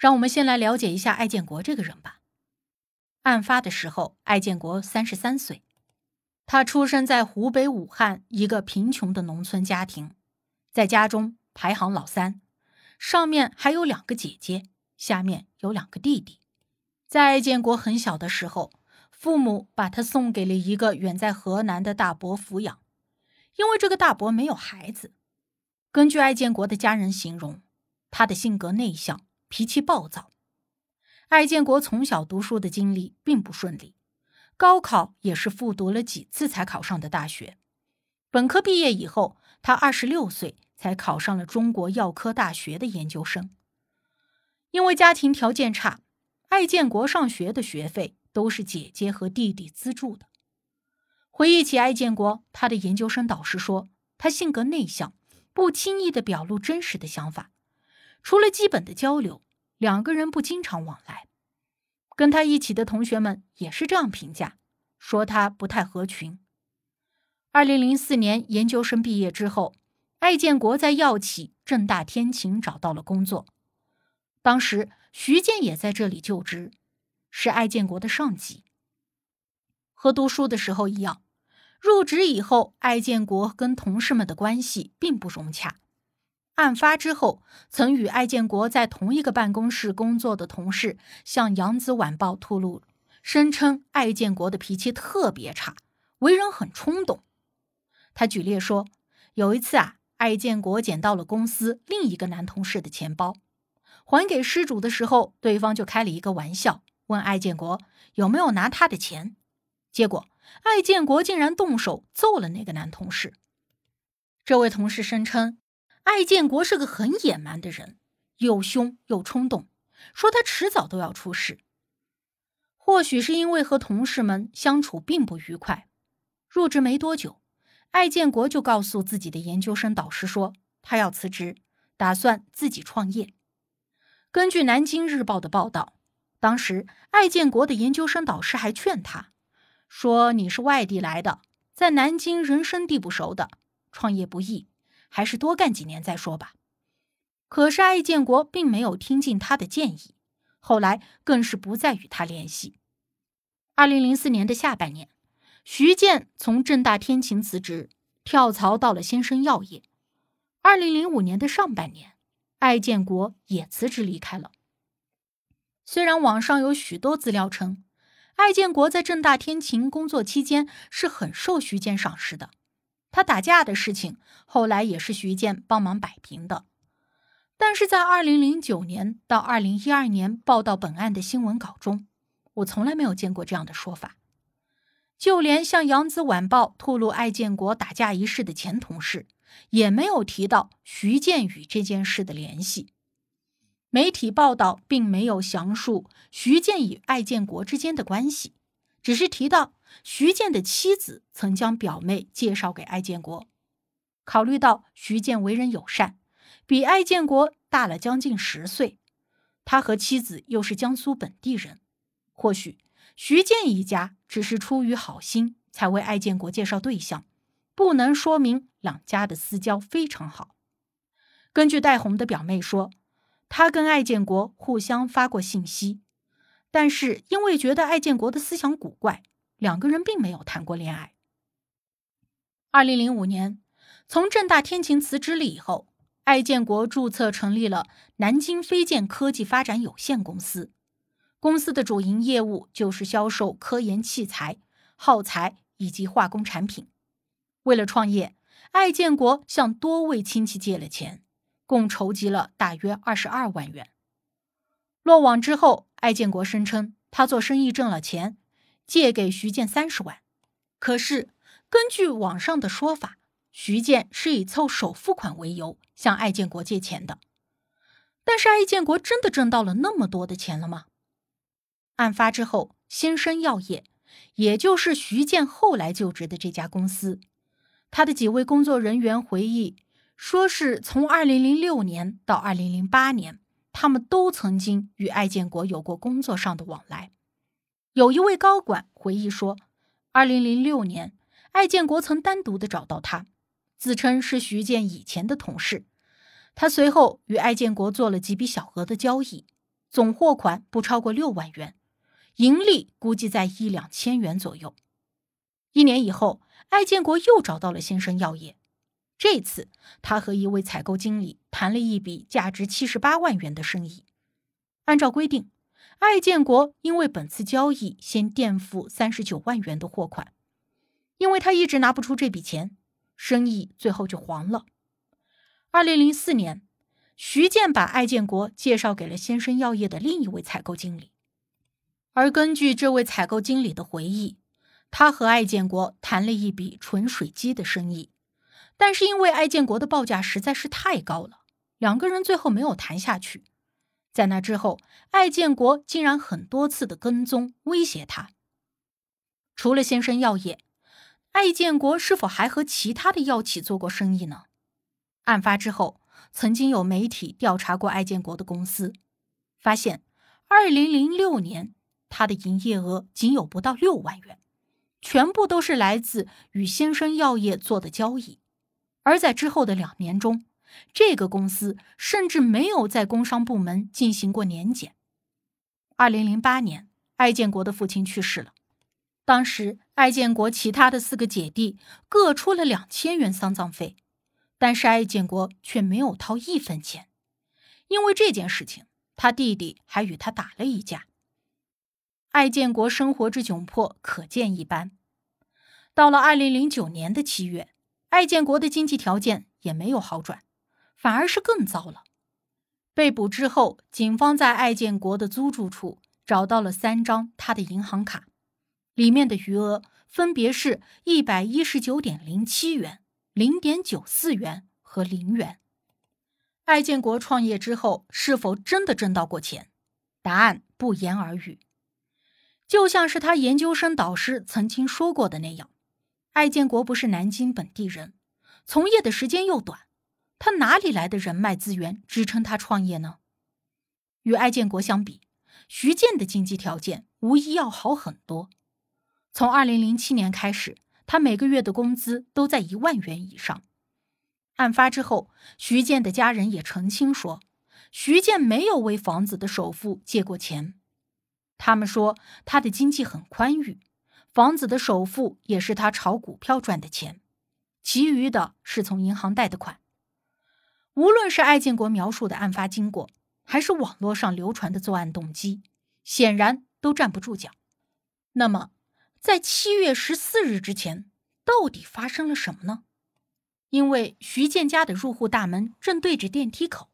让我们先来了解一下艾建国这个人吧。案发的时候，艾建国三十三岁，他出生在湖北武汉一个贫穷的农村家庭，在家中排行老三，上面还有两个姐姐，下面有两个弟弟。在艾建国很小的时候，父母把他送给了一个远在河南的大伯抚养，因为这个大伯没有孩子。根据艾建国的家人形容，他的性格内向。脾气暴躁，艾建国从小读书的经历并不顺利，高考也是复读了几次才考上的大学。本科毕业以后，他二十六岁才考上了中国药科大学的研究生。因为家庭条件差，艾建国上学的学费都是姐姐和弟弟资助的。回忆起艾建国，他的研究生导师说，他性格内向，不轻易的表露真实的想法。除了基本的交流，两个人不经常往来。跟他一起的同学们也是这样评价，说他不太合群。二零零四年研究生毕业之后，艾建国在药企正大天晴找到了工作。当时徐建也在这里就职，是艾建国的上级。和读书的时候一样，入职以后，艾建国跟同事们的关系并不融洽。案发之后，曾与艾建国在同一个办公室工作的同事向《扬子晚报》吐露，声称艾建国的脾气特别差，为人很冲动。他举例说，有一次啊，艾建国捡到了公司另一个男同事的钱包，还给失主的时候，对方就开了一个玩笑，问艾建国有没有拿他的钱，结果艾建国竟然动手揍了那个男同事。这位同事声称。艾建国是个很野蛮的人，又凶又冲动，说他迟早都要出事。或许是因为和同事们相处并不愉快，入职没多久，艾建国就告诉自己的研究生导师说他要辞职，打算自己创业。根据《南京日报》的报道，当时艾建国的研究生导师还劝他说：“你是外地来的，在南京人生地不熟的，创业不易。”还是多干几年再说吧。可是艾建国并没有听进他的建议，后来更是不再与他联系。二零零四年的下半年，徐建从正大天晴辞职，跳槽到了先生药业。二零零五年的上半年，艾建国也辞职离开了。虽然网上有许多资料称，艾建国在正大天晴工作期间是很受徐建赏识的。他打架的事情，后来也是徐建帮忙摆平的。但是在二零零九年到二零一二年报道本案的新闻稿中，我从来没有见过这样的说法。就连向《扬子晚报》吐露艾建国打架一事的前同事，也没有提到徐建与这件事的联系。媒体报道并没有详述徐建与艾建国之间的关系，只是提到。徐建的妻子曾将表妹介绍给艾建国。考虑到徐建为人友善，比艾建国大了将近十岁，他和妻子又是江苏本地人，或许徐建一家只是出于好心才为艾建国介绍对象，不能说明两家的私交非常好。根据戴红的表妹说，她跟艾建国互相发过信息，但是因为觉得艾建国的思想古怪。两个人并没有谈过恋爱。二零零五年，从正大天晴辞职了以后，艾建国注册成立了南京飞剑科技发展有限公司。公司的主营业务就是销售科研器材、耗材以及化工产品。为了创业，艾建国向多位亲戚借了钱，共筹集了大约二十二万元。落网之后，艾建国声称他做生意挣了钱。借给徐建三十万，可是根据网上的说法，徐建是以凑首付款为由向艾建国借钱的。但是艾建国真的挣到了那么多的钱了吗？案发之后，先生药业，也就是徐建后来就职的这家公司，他的几位工作人员回忆说，是从2006年到2008年，他们都曾经与艾建国有过工作上的往来。有一位高管回忆说，2006年，艾建国曾单独的找到他，自称是徐建以前的同事。他随后与艾建国做了几笔小额的交易，总货款不超过六万元。盈利估计在一两千元左右。一年以后，艾建国又找到了先生药业，这次他和一位采购经理谈了一笔价值七十八万元的生意。按照规定，艾建国因为本次交易先垫付三十九万元的货款，因为他一直拿不出这笔钱，生意最后就黄了。二零零四年，徐建把艾建国介绍给了先生药业的另一位采购经理。而根据这位采购经理的回忆，他和艾建国谈了一笔纯水机的生意，但是因为艾建国的报价实在是太高了，两个人最后没有谈下去。在那之后，艾建国竟然很多次的跟踪威胁他。除了先生药业，艾建国是否还和其他的药企做过生意呢？案发之后，曾经有媒体调查过艾建国的公司，发现二零零六年。他的营业额仅有不到六万元，全部都是来自与先生药业做的交易。而在之后的两年中，这个公司甚至没有在工商部门进行过年检。二零零八年，艾建国的父亲去世了，当时艾建国其他的四个姐弟各出了两千元丧葬费，但是艾建国却没有掏一分钱。因为这件事情，他弟弟还与他打了一架。艾建国生活之窘迫可见一斑。到了二零零九年的七月，艾建国的经济条件也没有好转，反而是更糟了。被捕之后，警方在艾建国的租住处找到了三张他的银行卡，里面的余额分别是一百一十九点零七元、零点九四元和零元。艾建国创业之后是否真的挣到过钱？答案不言而喻。就像是他研究生导师曾经说过的那样，艾建国不是南京本地人，从业的时间又短，他哪里来的人脉资源支撑他创业呢？与艾建国相比，徐建的经济条件无疑要好很多。从二零零七年开始，他每个月的工资都在一万元以上。案发之后，徐建的家人也澄清说，徐建没有为房子的首付借过钱。他们说他的经济很宽裕，房子的首付也是他炒股票赚的钱，其余的是从银行贷的款。无论是艾建国描述的案发经过，还是网络上流传的作案动机，显然都站不住脚。那么，在七月十四日之前，到底发生了什么呢？因为徐建家的入户大门正对着电梯口。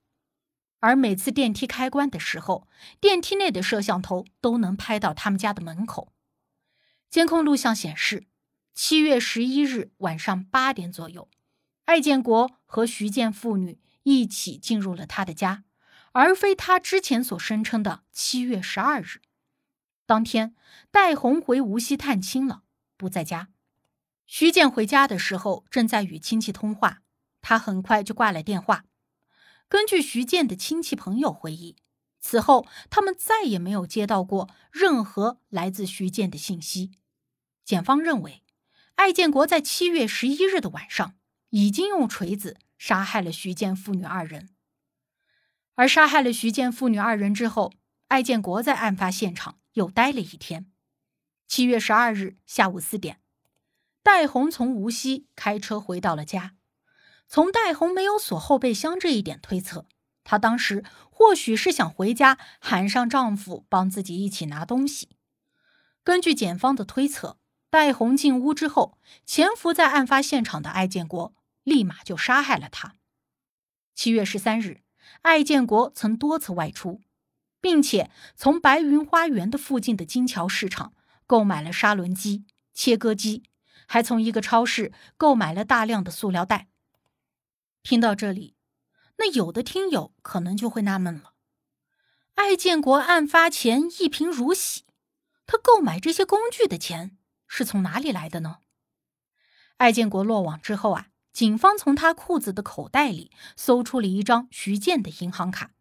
而每次电梯开关的时候，电梯内的摄像头都能拍到他们家的门口。监控录像显示，七月十一日晚上八点左右，艾建国和徐建父女一起进入了他的家，而非他之前所声称的七月十二日。当天，戴红回无锡探亲了，不在家。徐建回家的时候正在与亲戚通话，他很快就挂了电话。根据徐建的亲戚朋友回忆，此后他们再也没有接到过任何来自徐建的信息。检方认为，艾建国在七月十一日的晚上已经用锤子杀害了徐建父女二人。而杀害了徐建父女二人之后，艾建国在案发现场又待了一天。七月十二日下午四点，戴红从无锡开车回到了家。从戴红没有锁后备箱这一点推测，她当时或许是想回家喊上丈夫帮自己一起拿东西。根据检方的推测，戴红进屋之后，潜伏在案发现场的艾建国立马就杀害了他。七月十三日，艾建国曾多次外出，并且从白云花园的附近的金桥市场购买了砂轮机、切割机，还从一个超市购买了大量的塑料袋。听到这里，那有的听友可能就会纳闷了：艾建国案发前一贫如洗，他购买这些工具的钱是从哪里来的呢？艾建国落网之后啊，警方从他裤子的口袋里搜出了一张徐建的银行卡，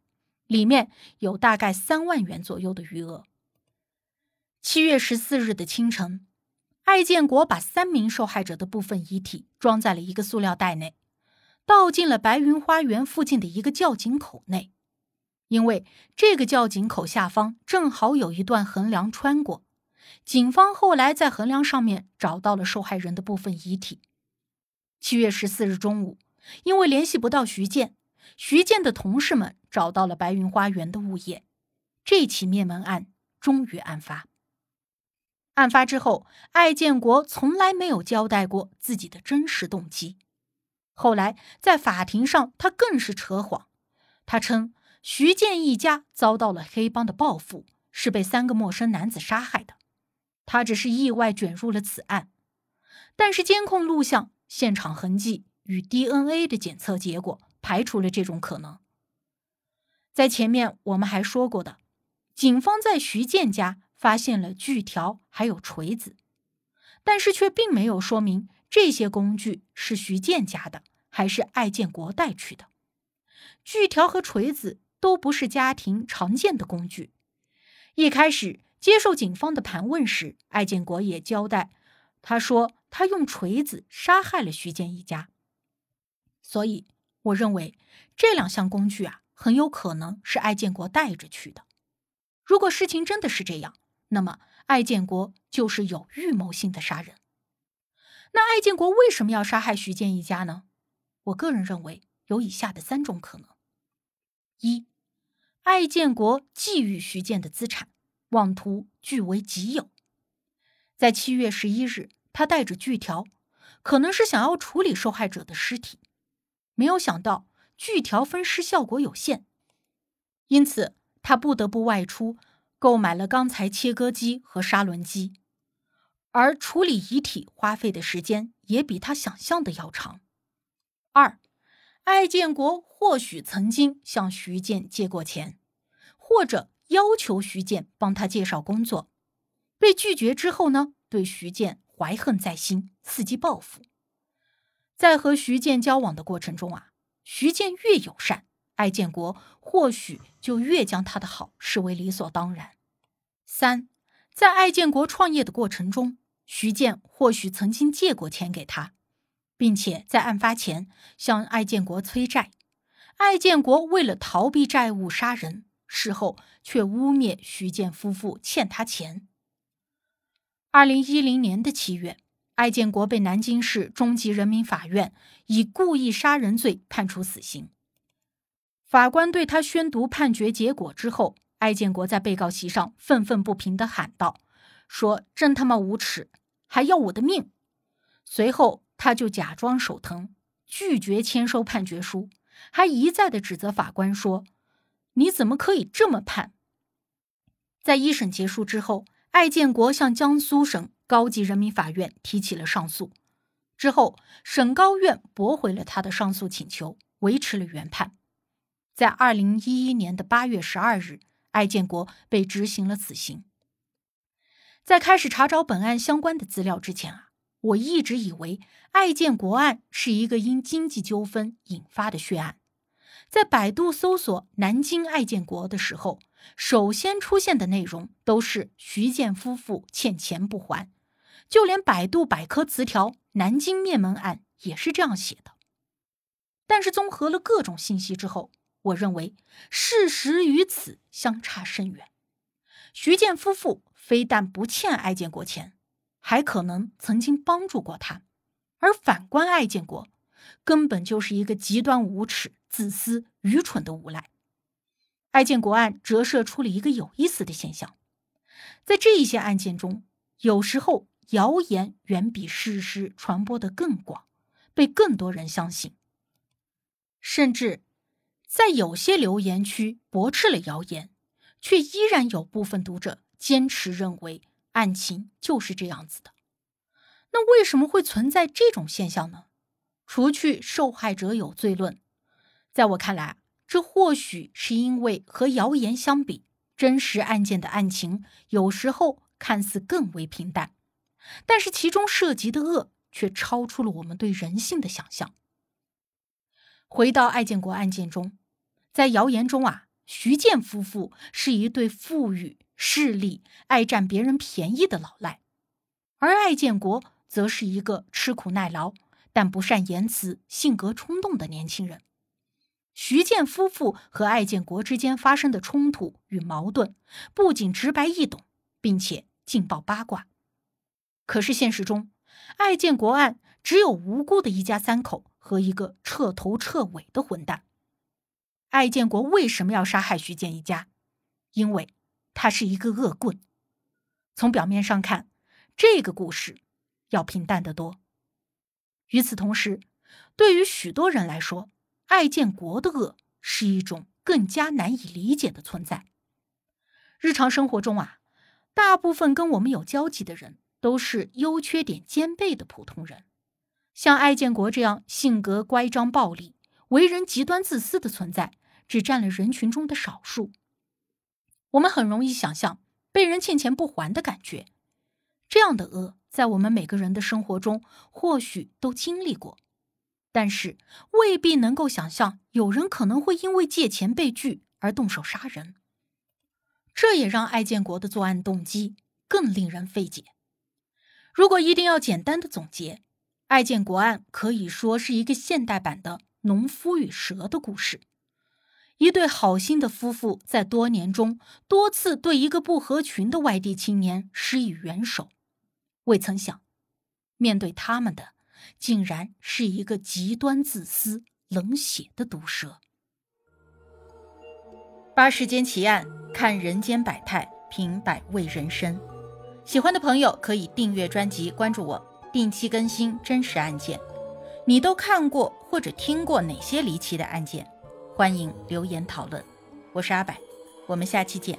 里面有大概三万元左右的余额。七月十四日的清晨，艾建国把三名受害者的部分遗体装在了一个塑料袋内，倒进了白云花园附近的一个窖井口内。因为这个窖井口下方正好有一段横梁穿过。警方后来在横梁上面找到了受害人的部分遗体。七月十四日中午，因为联系不到徐建，徐建的同事们找到了白云花园的物业，这起灭门案终于案发。案发之后，艾建国从来没有交代过自己的真实动机。后来在法庭上，他更是扯谎，他称徐建一家遭到了黑帮的报复，是被三个陌生男子杀害的。他只是意外卷入了此案，但是监控录像、现场痕迹与 DNA 的检测结果排除了这种可能。在前面我们还说过的，警方在徐建家发现了锯条还有锤子，但是却并没有说明这些工具是徐建家的还是艾建国带去的。锯条和锤子都不是家庭常见的工具，一开始。接受警方的盘问时，艾建国也交代，他说他用锤子杀害了徐建一家。所以，我认为这两项工具啊，很有可能是艾建国带着去的。如果事情真的是这样，那么艾建国就是有预谋性的杀人。那艾建国为什么要杀害徐建一家呢？我个人认为有以下的三种可能：一，艾建国觊觎徐建的资产。妄图据为己有。在七月十一日，他带着锯条，可能是想要处理受害者的尸体，没有想到锯条分尸效果有限，因此他不得不外出购买了钢材切割机和砂轮机，而处理遗体花费的时间也比他想象的要长。二，艾建国或许曾经向徐建借过钱，或者。要求徐建帮他介绍工作，被拒绝之后呢，对徐建怀恨在心，伺机报复。在和徐建交往的过程中啊，徐建越友善，艾建国或许就越将他的好视为理所当然。三，在艾建国创业的过程中，徐建或许曾经借过钱给他，并且在案发前向艾建国催债，艾建国为了逃避债务杀人。事后却污蔑徐建夫妇欠他钱。二零一零年的七月，艾建国被南京市中级人民法院以故意杀人罪判处死刑。法官对他宣读判决结果之后，艾建国在被告席上愤愤不平地喊道：“说真他妈无耻，还要我的命！”随后，他就假装手疼，拒绝签收判决书，还一再的指责法官说。你怎么可以这么判？在一审结束之后，艾建国向江苏省高级人民法院提起了上诉，之后省高院驳回了他的上诉请求，维持了原判。在二零一一年的八月十二日，艾建国被执行了死刑。在开始查找本案相关的资料之前啊，我一直以为艾建国案是一个因经济纠纷引发的血案。在百度搜索“南京爱建国”的时候，首先出现的内容都是徐建夫妇欠钱不还，就连百度百科词条“南京灭门案”也是这样写的。但是综合了各种信息之后，我认为事实与此相差甚远。徐建夫妇非但不欠艾建国钱，还可能曾经帮助过他，而反观艾建国，根本就是一个极端无耻。自私、愚蠢的无赖。爱建国案折射出了一个有意思的现象：在这一些案件中，有时候谣言远比事实传播的更广，被更多人相信。甚至在有些留言区驳斥了谣言，却依然有部分读者坚持认为案情就是这样子的。那为什么会存在这种现象呢？除去受害者有罪论。在我看来，这或许是因为和谣言相比，真实案件的案情有时候看似更为平淡，但是其中涉及的恶却超出了我们对人性的想象。回到艾建国案件中，在谣言中啊，徐建夫妇是一对富裕、势力、爱占别人便宜的老赖，而艾建国则是一个吃苦耐劳但不善言辞、性格冲动的年轻人。徐建夫妇和艾建国之间发生的冲突与矛盾，不仅直白易懂，并且劲爆八卦。可是现实中，艾建国案只有无辜的一家三口和一个彻头彻尾的混蛋。艾建国为什么要杀害徐建一家？因为他是一个恶棍。从表面上看，这个故事要平淡得多。与此同时，对于许多人来说，爱建国的恶是一种更加难以理解的存在。日常生活中啊，大部分跟我们有交集的人都是优缺点兼备的普通人。像爱建国这样性格乖张暴力、为人极端自私的存在，只占了人群中的少数。我们很容易想象被人欠钱不还的感觉。这样的恶，在我们每个人的生活中或许都经历过。但是未必能够想象，有人可能会因为借钱被拒而动手杀人。这也让艾建国的作案动机更令人费解。如果一定要简单的总结，艾建国案可以说是一个现代版的农夫与蛇的故事。一对好心的夫妇在多年中多次对一个不合群的外地青年施以援手，未曾想，面对他们的。竟然是一个极端自私、冷血的毒蛇。八世间奇案，看人间百态，品百味人生。喜欢的朋友可以订阅专辑，关注我，定期更新真实案件。你都看过或者听过哪些离奇的案件？欢迎留言讨论。我是阿柏，我们下期见。